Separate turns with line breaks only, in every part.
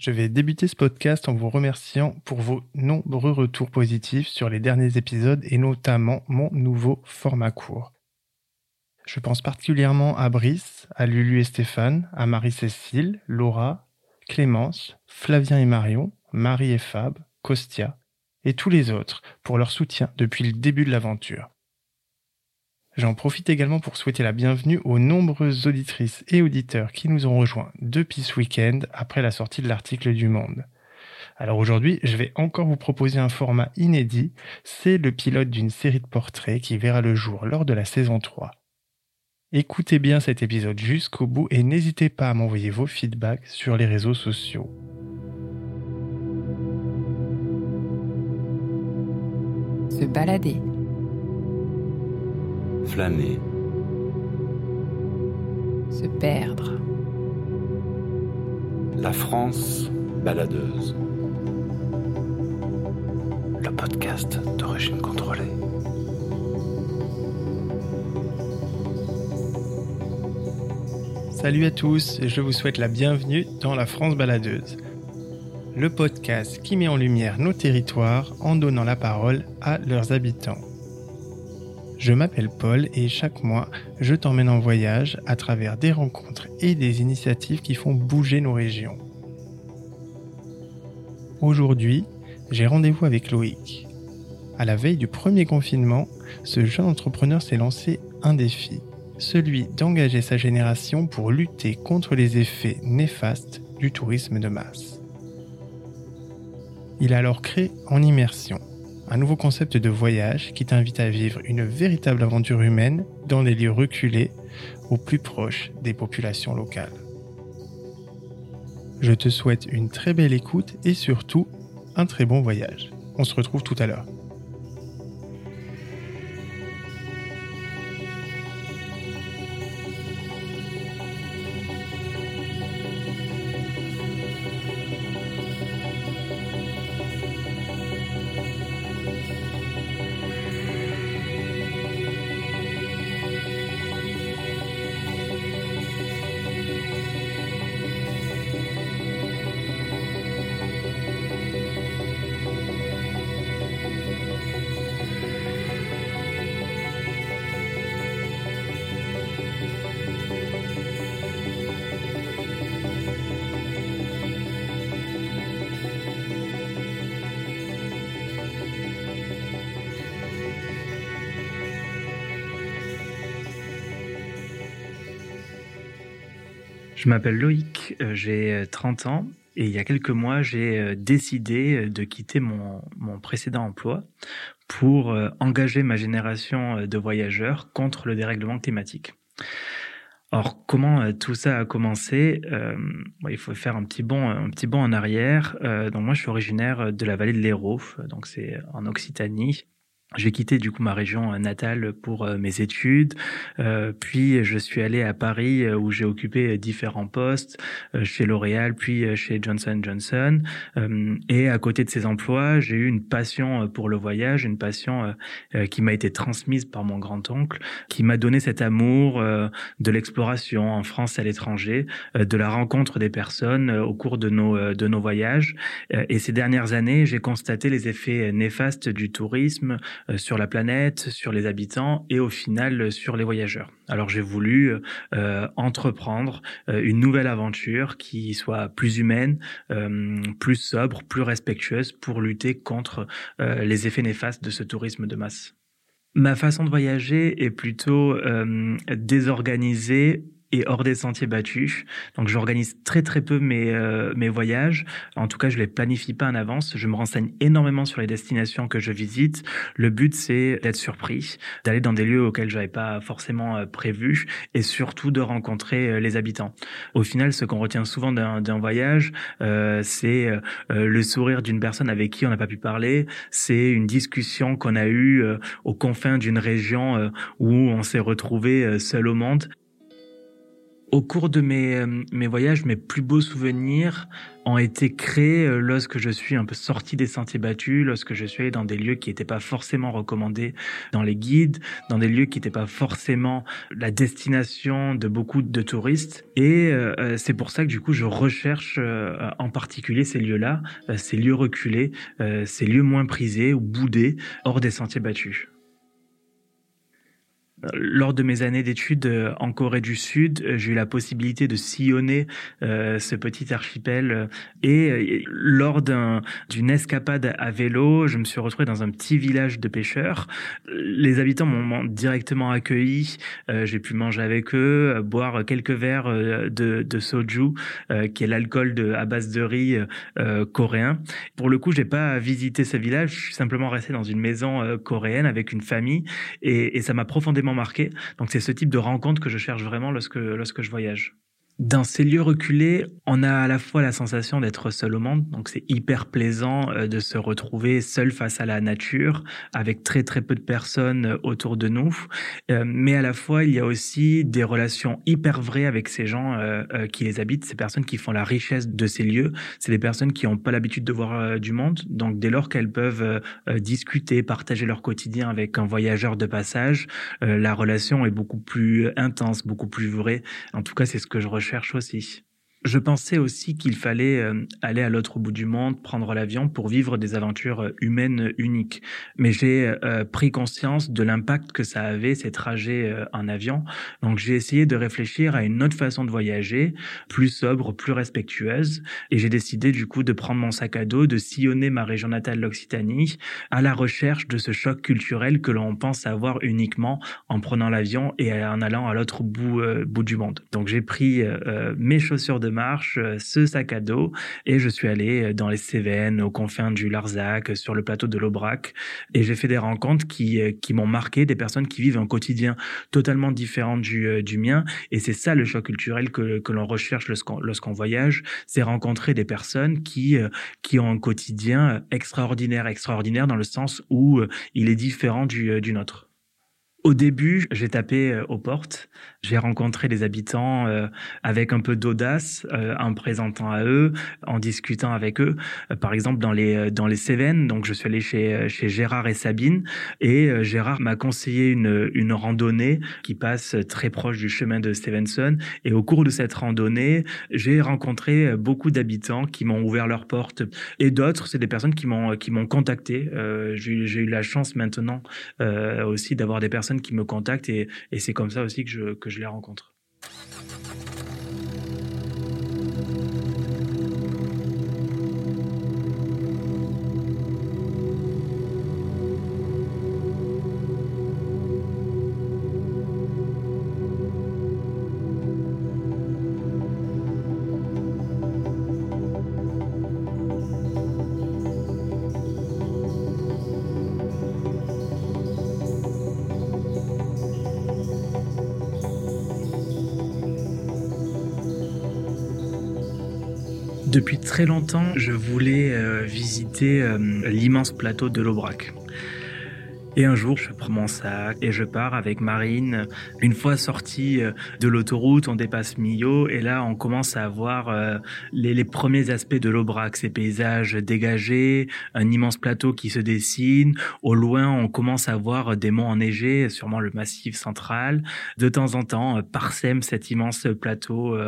Je vais débuter ce podcast en vous remerciant pour vos nombreux retours positifs sur les derniers épisodes et notamment mon nouveau format court. Je pense particulièrement à Brice, à Lulu et Stéphane, à Marie-Cécile, Laura, Clémence, Flavien et Marion, Marie et Fab, Costia, et tous les autres pour leur soutien depuis le début de l'aventure. J'en profite également pour souhaiter la bienvenue aux nombreuses auditrices et auditeurs qui nous ont rejoints depuis ce week-end après la sortie de l'article du Monde. Alors aujourd'hui, je vais encore vous proposer un format inédit, c'est le pilote d'une série de portraits qui verra le jour lors de la saison 3. Écoutez bien cet épisode jusqu'au bout et n'hésitez pas à m'envoyer vos feedbacks sur les réseaux sociaux.
Se balader
flâner,
se perdre,
la France baladeuse, le podcast d'origine contrôlée.
Salut à tous, je vous souhaite la bienvenue dans la France baladeuse, le podcast qui met en lumière nos territoires en donnant la parole à leurs habitants. Je m'appelle Paul et chaque mois, je t'emmène en voyage à travers des rencontres et des initiatives qui font bouger nos régions. Aujourd'hui, j'ai rendez-vous avec Loïc. À la veille du premier confinement, ce jeune entrepreneur s'est lancé un défi, celui d'engager sa génération pour lutter contre les effets néfastes du tourisme de masse. Il a alors créé En Immersion, un nouveau concept de voyage qui t'invite à vivre une véritable aventure humaine dans des lieux reculés, au plus proche des populations locales. Je te souhaite une très belle écoute et surtout un très bon voyage. On se retrouve tout à l'heure.
Je m'appelle Loïc, euh, j'ai 30 euh, ans et il y a quelques mois, j'ai euh, décidé de quitter mon, mon précédent emploi pour engager ma génération de voyageurs contre le dérèglement climatique. Or, comment tout ça a commencé Il faut faire un petit bond, un petit bond en arrière. donc moi, je suis originaire de la vallée de l'Hérault, donc c'est en Occitanie. J'ai quitté du coup ma région euh, natale pour euh, mes études, euh, puis je suis allé à Paris euh, où j'ai occupé différents postes chez L'Oréal, puis chez Johnson Johnson. et à côté de ces emplois, j'ai eu une passion pour le voyage, une passion qui m'a été transmise par mon grand-oncle, qui m'a donné cet amour de l'exploration en France à l'étranger, de la rencontre des personnes au cours de nos de nos voyages. et ces dernières années, j'ai constaté les effets néfastes du tourisme sur la planète, sur les habitants et au final euh, sur les voyageurs. Alors j'ai voulu euh, entreprendre une nouvelle aventure qui soit plus humaine, plus sobre, plus respectueuse pour lutter contre les effets néfastes de ce tourisme de masse. Ma façon de voyager est plutôt désorganisée et hors des sentiers battus. Donc j'organise très très peu mes, euh, mes voyages. En tout cas, je les planifie pas en avance. Je me renseigne énormément sur les destinations que je visite. Le but, c'est d'être surpris, d'aller dans des lieux auxquels j'avais pas forcément euh, prévu et surtout de rencontrer euh, les habitants. Au final, ce qu'on retient souvent d'un voyage, euh, c'est le sourire d'une personne avec qui on n'a pas pu parler. C'est une discussion qu'on a eue aux confins d'une région où on s'est retrouvé seul au monde Au cours de mes, euh, mes voyages, mes plus beaux souvenirs ont été créés euh, lorsque je suis un peu sorti des sentiers battus, lorsque je suis allé dans des lieux qui n'étaient pas forcément recommandés dans les guides, dans des lieux qui n'étaient pas forcément la destination de beaucoup de touristes. Et euh, c'est pour ça que du coup, je recherche en particulier ces lieux-là, ces lieux reculés, ces lieux moins prisés ou boudés hors des sentiers battus. Lors de mes années d'études euh, en Corée du Sud, euh, j'ai eu la possibilité de sillonner euh, ce petit archipel et lors d'une escapade à vélo, je me suis retrouvé dans un petit village de pêcheurs. Les habitants m'ont directement accueilli, j'ai pu manger avec eux, boire quelques verres de, soju, qui est l'alcool à base de riz coréen. Pour le coup, j'ai pas visité ce village, je suis simplement resté dans une maison coréenne avec une famille et ça m'a profondément marqué. Donc c'est ce type de rencontre que je cherche vraiment lorsque, lorsque je voyage. Dans ces lieux reculés, on a à la fois la sensation d'être seul au monde, donc c'est hyper plaisant euh, de se retrouver seul face à la nature, avec très très peu de personnes euh, autour de nous, euh, mais à la fois il y a aussi des relations hyper vraies avec ces gens qui les habitent, ces personnes qui font la richesse de ces lieux, c'est des personnes qui n'ont pas l'habitude de voir du monde, donc dès lors qu'elles peuvent discuter, partager leur quotidien avec un voyageur de passage, la relation est beaucoup plus intense, beaucoup plus vraie. En tout cas, c'est ce que je recherche cherche aussi. Je pensais aussi qu'il fallait euh, aller à l'autre bout du monde, prendre l'avion pour vivre des aventures euh, humaines uniques. Mais j'ai euh, pris conscience de l'impact que ça avait ces trajets en avion. Donc j'ai essayé de réfléchir à une autre façon de voyager, plus sobre, plus respectueuse. Et j'ai décidé du coup de prendre mon sac à dos, de sillonner ma région natale, l'Occitanie, à la recherche de ce choc culturel que l'on pense avoir uniquement en prenant l'avion et en allant à l'autre bout, bout du monde. Donc j'ai pris mes chaussures de marche, euh, ce sac à dos, et je suis allé euh, dans les Cévennes, aux confins du Larzac, sur le plateau de l'Aubrac, et j'ai fait des rencontres qui, euh, qui m'ont marqué, des personnes qui vivent un quotidien totalement différent du, du mien, et c'est ça le choc culturel que, que l'on recherche lorsqu'on lorsqu'on voyage, c'est rencontrer des personnes qui, qui ont un quotidien extraordinaire, extraordinaire dans le sens où il est différent du, du nôtre. Au début, j'ai tapé aux portes j'ai rencontré les habitants euh, avec un peu d'audace, euh, en présentant à eux, en discutant avec eux. Euh, par exemple, dans les dans les Cévennes, donc je suis allé chez chez Gérard et Sabine, et Gérard m'a conseillé une une randonnée qui passe très proche du chemin de Stevenson. Et au cours de cette randonnée, j'ai rencontré beaucoup d'habitants qui m'ont ouvert leurs portes, et d'autres, c'est des personnes qui m'ont qui m'ont contacté. j'ai eu la chance maintenant aussi d'avoir des personnes qui me contactent, et, c'est comme ça aussi que je les rencontre. Depuis très longtemps, je voulais euh, visiter euh, l'immense plateau de l'Aubrac. Et un jour, je prends mon sac et je pars avec Marine. Une fois sorti euh, de l'autoroute, on dépasse Millau et là, on commence à voir euh, les, premiers aspects de l'Aubrac, ces paysages dégagés, un immense plateau qui se dessine. Au loin, on commence à voir des monts enneigés, sûrement le massif central. De temps en temps, euh, parsème cet immense plateau,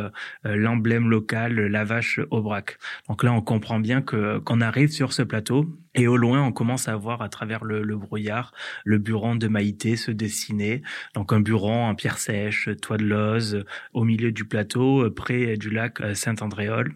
l'emblème local, la vache Aubrac. Donc là, on comprend bien que qu'on arrive sur ce plateau et au loin, on commence à voir à travers le, le brouillard le buron de Maïté se dessinait. Donc un buron en pierre sèche, toit de lose, au milieu du plateau, près du lac euh, Saint-Andréol.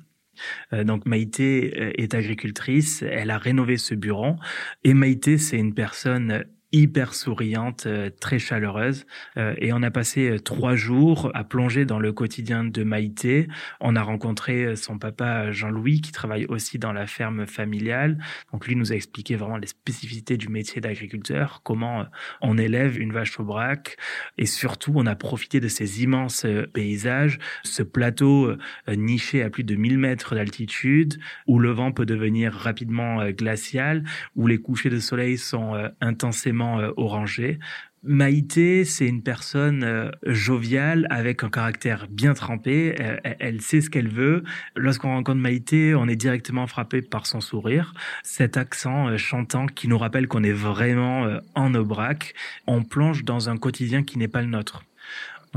Euh, donc Maïté euh, est agricultrice, elle a rénové ce buron et Maïté c'est une personne hyper souriante, euh, très chaleureuse. Euh, et on a passé euh, trois jours à plonger dans le quotidien de Maïté. On a rencontré son papa Jean-Louis qui travaille aussi dans la ferme familiale. Donc lui nous a expliqué vraiment les spécificités du métier d'agriculteur, comment on élève une vache au braque. Et surtout, on a profité de ces immenses paysages, ce plateau niché à plus de 1000 mètres d'altitude, où le vent peut devenir rapidement glacial, où les couchers de soleil sont intensément euh, orangé Maïté, c'est une personne euh, joviale avec un caractère bien trempé. Euh, elle sait ce qu'elle veut. Lorsqu'on rencontre Maïté, on est directement frappé par son sourire, cet accent chantant qui nous rappelle qu'on est vraiment en Aubrac. On plonge dans un quotidien qui n'est pas le nôtre.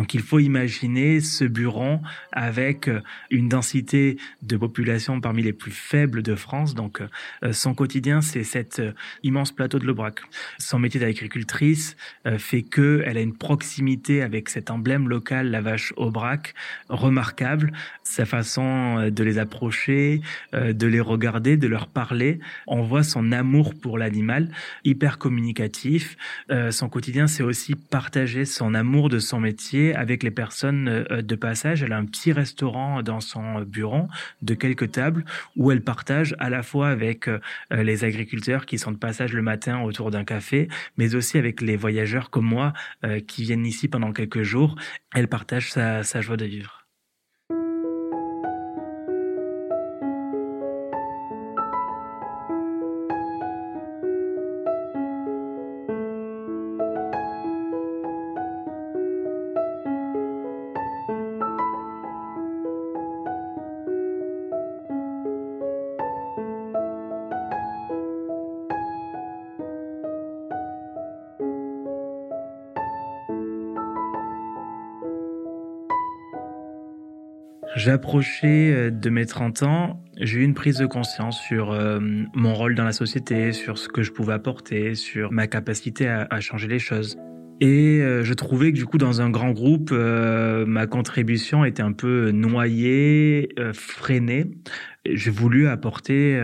Donc il faut imaginer ce bureau avec euh, une densité de population parmi les plus faibles de France. Donc euh, son quotidien, c'est cet euh, immense plateau de Lebrac. Son métier d'agricultrice fait que elle a une proximité avec cet emblème local, la vache Aubrac, remarquable. Sa façon de les approcher, de les regarder, de leur parler, on voit son amour pour l'animal, hyper communicatif. Son quotidien, c'est aussi partager son amour de son métier avec les personnes euh, de passage. Elle a un petit restaurant dans son bureau de quelques tables où elle partage à la fois avec euh, les agriculteurs qui sont de passage le matin autour d'un café, mais aussi avec les voyageurs comme moi euh, qui viennent ici pendant quelques jours. Elle partage sa, sa joie de vivre. J'approchais euh, de mes 30 ans, j'ai eu une prise de conscience sur euh, mon rôle dans la société, sur ce que je pouvais apporter, sur ma capacité à, changer les choses. Et euh, je trouvais que du coup dans un grand groupe, ma contribution était un peu noyée, freinée. J'ai voulu apporter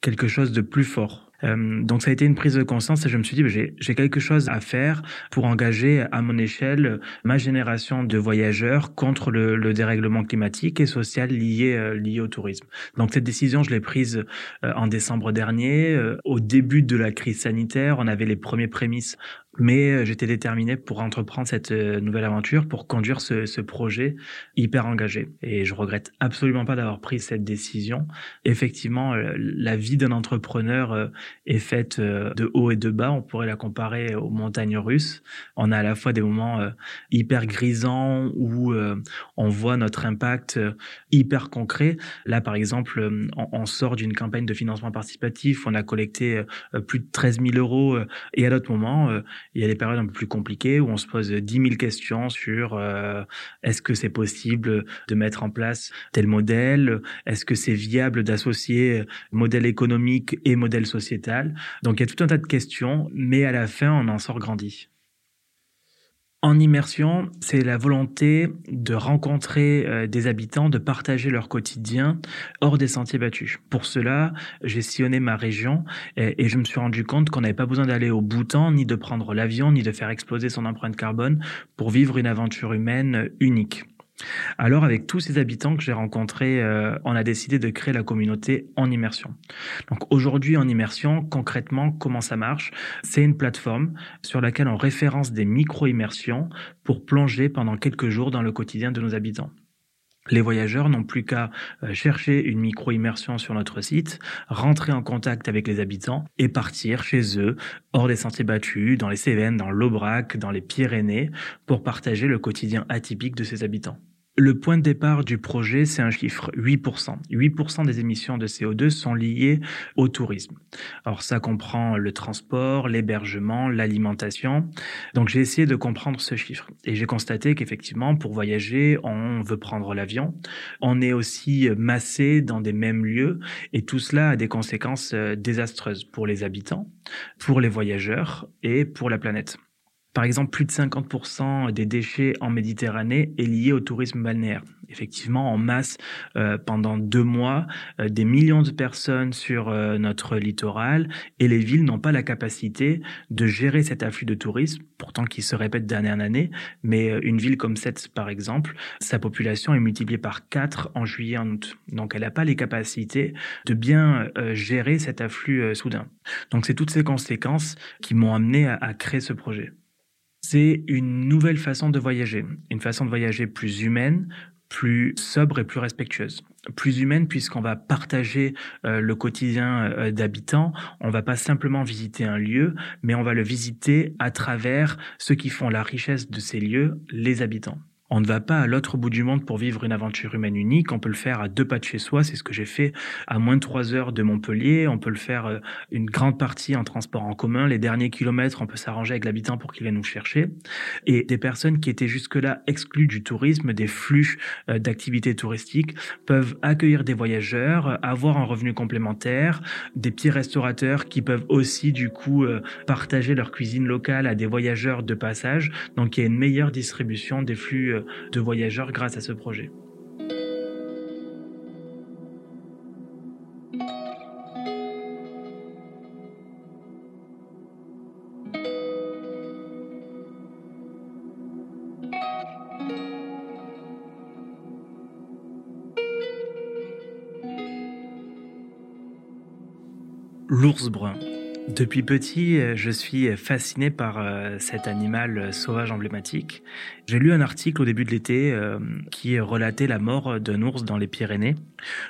quelque chose de plus fort. Euh, donc ça a été une prise de conscience et je me suis dit, bah, j'ai quelque chose à faire pour engager à mon échelle ma génération de voyageurs contre le, le dérèglement climatique et social lié, euh, lié au tourisme. Donc cette décision, je l'ai prise euh, en décembre dernier. au début de la crise sanitaire, on avait les premiers prémices mais euh, j'étais déterminé pour entreprendre cette euh, nouvelle aventure, pour conduire ce, projet hyper engagé. Et je regrette absolument pas d'avoir pris cette décision. Effectivement, euh, la vie d'un entrepreneur est faite de haut et de bas. On pourrait la comparer aux montagnes russes. On a à la fois des moments hyper grisants où on voit notre impact hyper concret. Là, par exemple, on, sort d'une campagne de financement participatif. On a collecté plus de 13 000 euros. Et à d'autres moments, il y a des périodes un peu plus compliquées où on se pose 10 000 questions sur euh, est-ce que c'est possible de mettre en place tel modèle? Est-ce que c'est viable d'associer modèle économique et modèle sociétal? Donc il y a tout un tas de questions, mais à la fin, on en sort grandi. En immersion, c'est la volonté de rencontrer euh, des habitants, de partager leur quotidien hors des sentiers battus. Pour cela, j'ai sillonné ma région et, je me suis rendu compte qu'on n'avait pas besoin d'aller au Bhoutan, ni de prendre l'avion, ni de faire exploser son empreinte carbone pour vivre une aventure humaine unique. Alors, avec tous ces habitants que j'ai rencontrés, euh, on a décidé de créer la communauté en immersion. Donc aujourd'hui, en immersion, concrètement, comment ça marche? C'est une plateforme sur laquelle on référence des micro-immersions pour plonger pendant quelques jours dans le quotidien de nos habitants. Les voyageurs n'ont plus qu'à euh, chercher une micro-immersion sur notre site, rentrer en contact avec les habitants et partir chez eux, hors des sentiers battus, dans les Cévennes, dans l'Aubrac, dans les Pyrénées, pour partager le quotidien atypique de ces habitants. Le point de départ du projet, c'est un chiffre, 8%. 8% des émissions de CO2 sont liées au tourisme. Alors ça comprend le transport, l'hébergement, l'alimentation. Donc j'ai essayé de comprendre ce chiffre. Et j'ai constaté qu'effectivement, pour voyager, on veut prendre l'avion. On est aussi massé dans des mêmes lieux. Et tout cela a des conséquences euh, désastreuses pour les habitants, pour les voyageurs et pour la planète. Par exemple, plus de 50% des déchets en Méditerranée est lié au tourisme balnéaire. Effectivement, en masse, euh, pendant deux mois, euh, des millions de personnes sur euh, notre littoral et les villes n'ont pas la capacité de gérer cet afflux de tourisme, pourtant qui se répète d'année en année. Mais une ville comme cette, par exemple, sa population est multipliée par 4 en juillet en août. Donc elle n'a pas les capacités de bien gérer cet afflux soudain. Donc c'est toutes ces conséquences qui m'ont amené à créer ce projet c'est une nouvelle façon de voyager, une façon de voyager plus humaine, plus sobre et plus respectueuse. plus humaine puisqu'on va partager euh, le quotidien euh, d'habitants. On va pas simplement visiter un lieu, mais on va le visiter à travers ceux qui font la richesse de ces lieux, les habitants. On ne va pas à l'autre bout du monde pour vivre une aventure humaine unique. On peut le faire à deux pas de chez soi. C'est ce que j'ai fait à moins de trois heures de Montpellier. On peut le faire euh, une grande partie en transport en commun. Les derniers kilomètres, on peut s'arranger avec l'habitant pour qu'il vienne nous chercher. Et des personnes qui étaient jusque-là exclues du tourisme, des flux euh, d'activités touristiques, peuvent accueillir des voyageurs, avoir un revenu complémentaire, des petits restaurateurs qui peuvent aussi, du coup, euh, partager leur cuisine locale à des voyageurs de passage. Donc, il y a une meilleure distribution des flux de voyageurs grâce à ce projet. L'ours brun. Depuis petit, euh, je suis fasciné par euh, cet animal euh, sauvage emblématique. J'ai lu un article au début de l'été qui relatait la mort d'un ours dans les Pyrénées.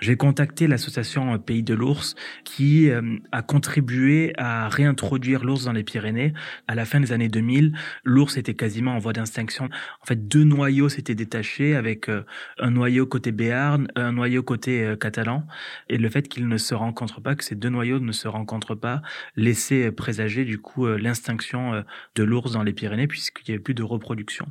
J'ai contacté l'association Pays de l'ours qui a contribué à réintroduire l'ours dans les Pyrénées. À la fin des années 2000, l'ours était quasiment en voie d'extinction. En fait, deux noyaux s'étaient détachés avec un noyau côté Béarn, un noyau côté catalan. Et le fait qu'ils ne se rencontrent pas, que ces deux noyaux ne se rencontrent pas, laissait présager du coup euh, euh, de l'ours dans les Pyrénées puisqu'il n'y avait plus de reproduction.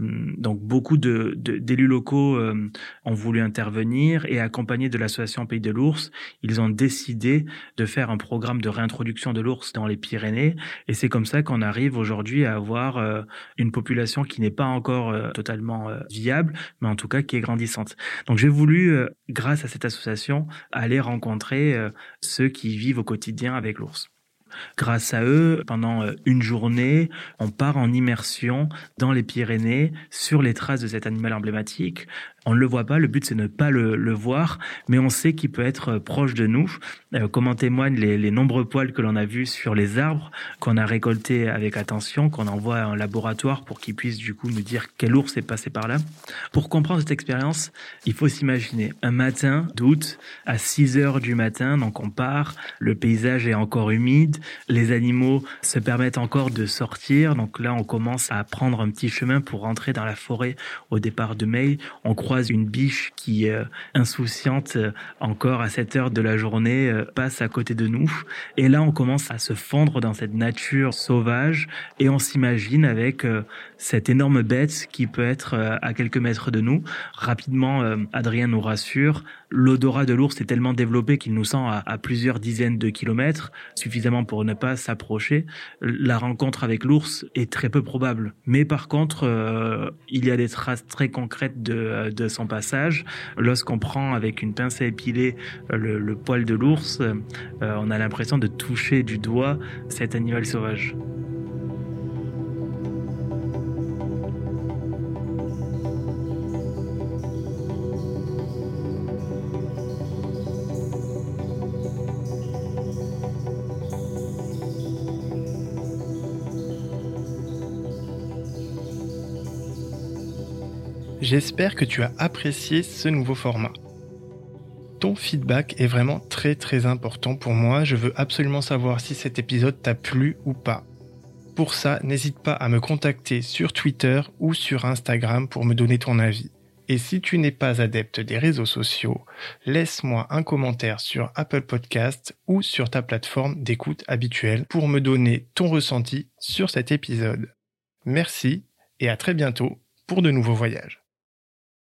Hum, donc beaucoup d'élus locaux euh, ont voulu intervenir et accompagnés de l'association Pays de l'ours, ils ont décidé de faire un programme de réintroduction de l'ours dans les Pyrénées et c'est comme ça qu'on arrive aujourd'hui à avoir une population qui n'est pas encore totalement viable, mais en tout cas qui est grandissante. Donc j'ai voulu, grâce à cette association, aller rencontrer ceux qui vivent au quotidien avec l'ours. Grâce à eux, pendant euh, une journée, on part en immersion dans les Pyrénées sur les traces de cet animal emblématique. On ne le voit pas, le but c'est de ne pas le, voir, mais on sait qu'il peut être euh, proche de nous, euh, comme en témoignent les, nombreux poils que l'on a vus sur les arbres, qu'on a récoltés avec attention, qu'on envoie à un laboratoire pour qu'il puisse du coup nous dire quel ours est passé par là. Pour comprendre cette expérience, il faut s'imaginer un matin d'août à 6 heures du matin, donc on part, le paysage est encore humide, les animaux se permettent encore de sortir, donc là on commence à prendre un petit chemin pour rentrer dans la forêt au départ de mai. On croit une biche qui, euh, insouciante euh, encore à cette heure de la journée, euh, passe à côté de nous. Et là, on commence à se fondre dans cette nature sauvage et on s'imagine avec cette énorme bête qui peut être à quelques mètres de nous. Rapidement, Adrien nous rassure, l'odorat de l'ours est tellement développé qu'il nous sent à, plusieurs dizaines de kilomètres, suffisamment pour ne pas s'approcher. La rencontre avec l'ours est très peu probable. Mais par contre, il y a des traces très concrètes de, de son passage. Lorsqu'on prend avec une pince à épiler euh, le, poil de l'ours, euh, on a l'impression de toucher du doigt cet animal sauvage.
J'espère que tu as apprécié ce nouveau format. Ton feedback est vraiment très très important pour moi. Je veux absolument savoir si cet épisode t'a plu ou pas. Pour ça, n'hésite pas à me contacter sur Twitter ou sur Instagram pour me donner ton avis. Et si tu n'es pas adepte des réseaux sociaux, laisse-moi un commentaire sur Apple Podcast ou sur ta plateforme d'écoute habituelle pour me donner ton ressenti sur cet épisode. Merci et à très bientôt pour de nouveaux voyages.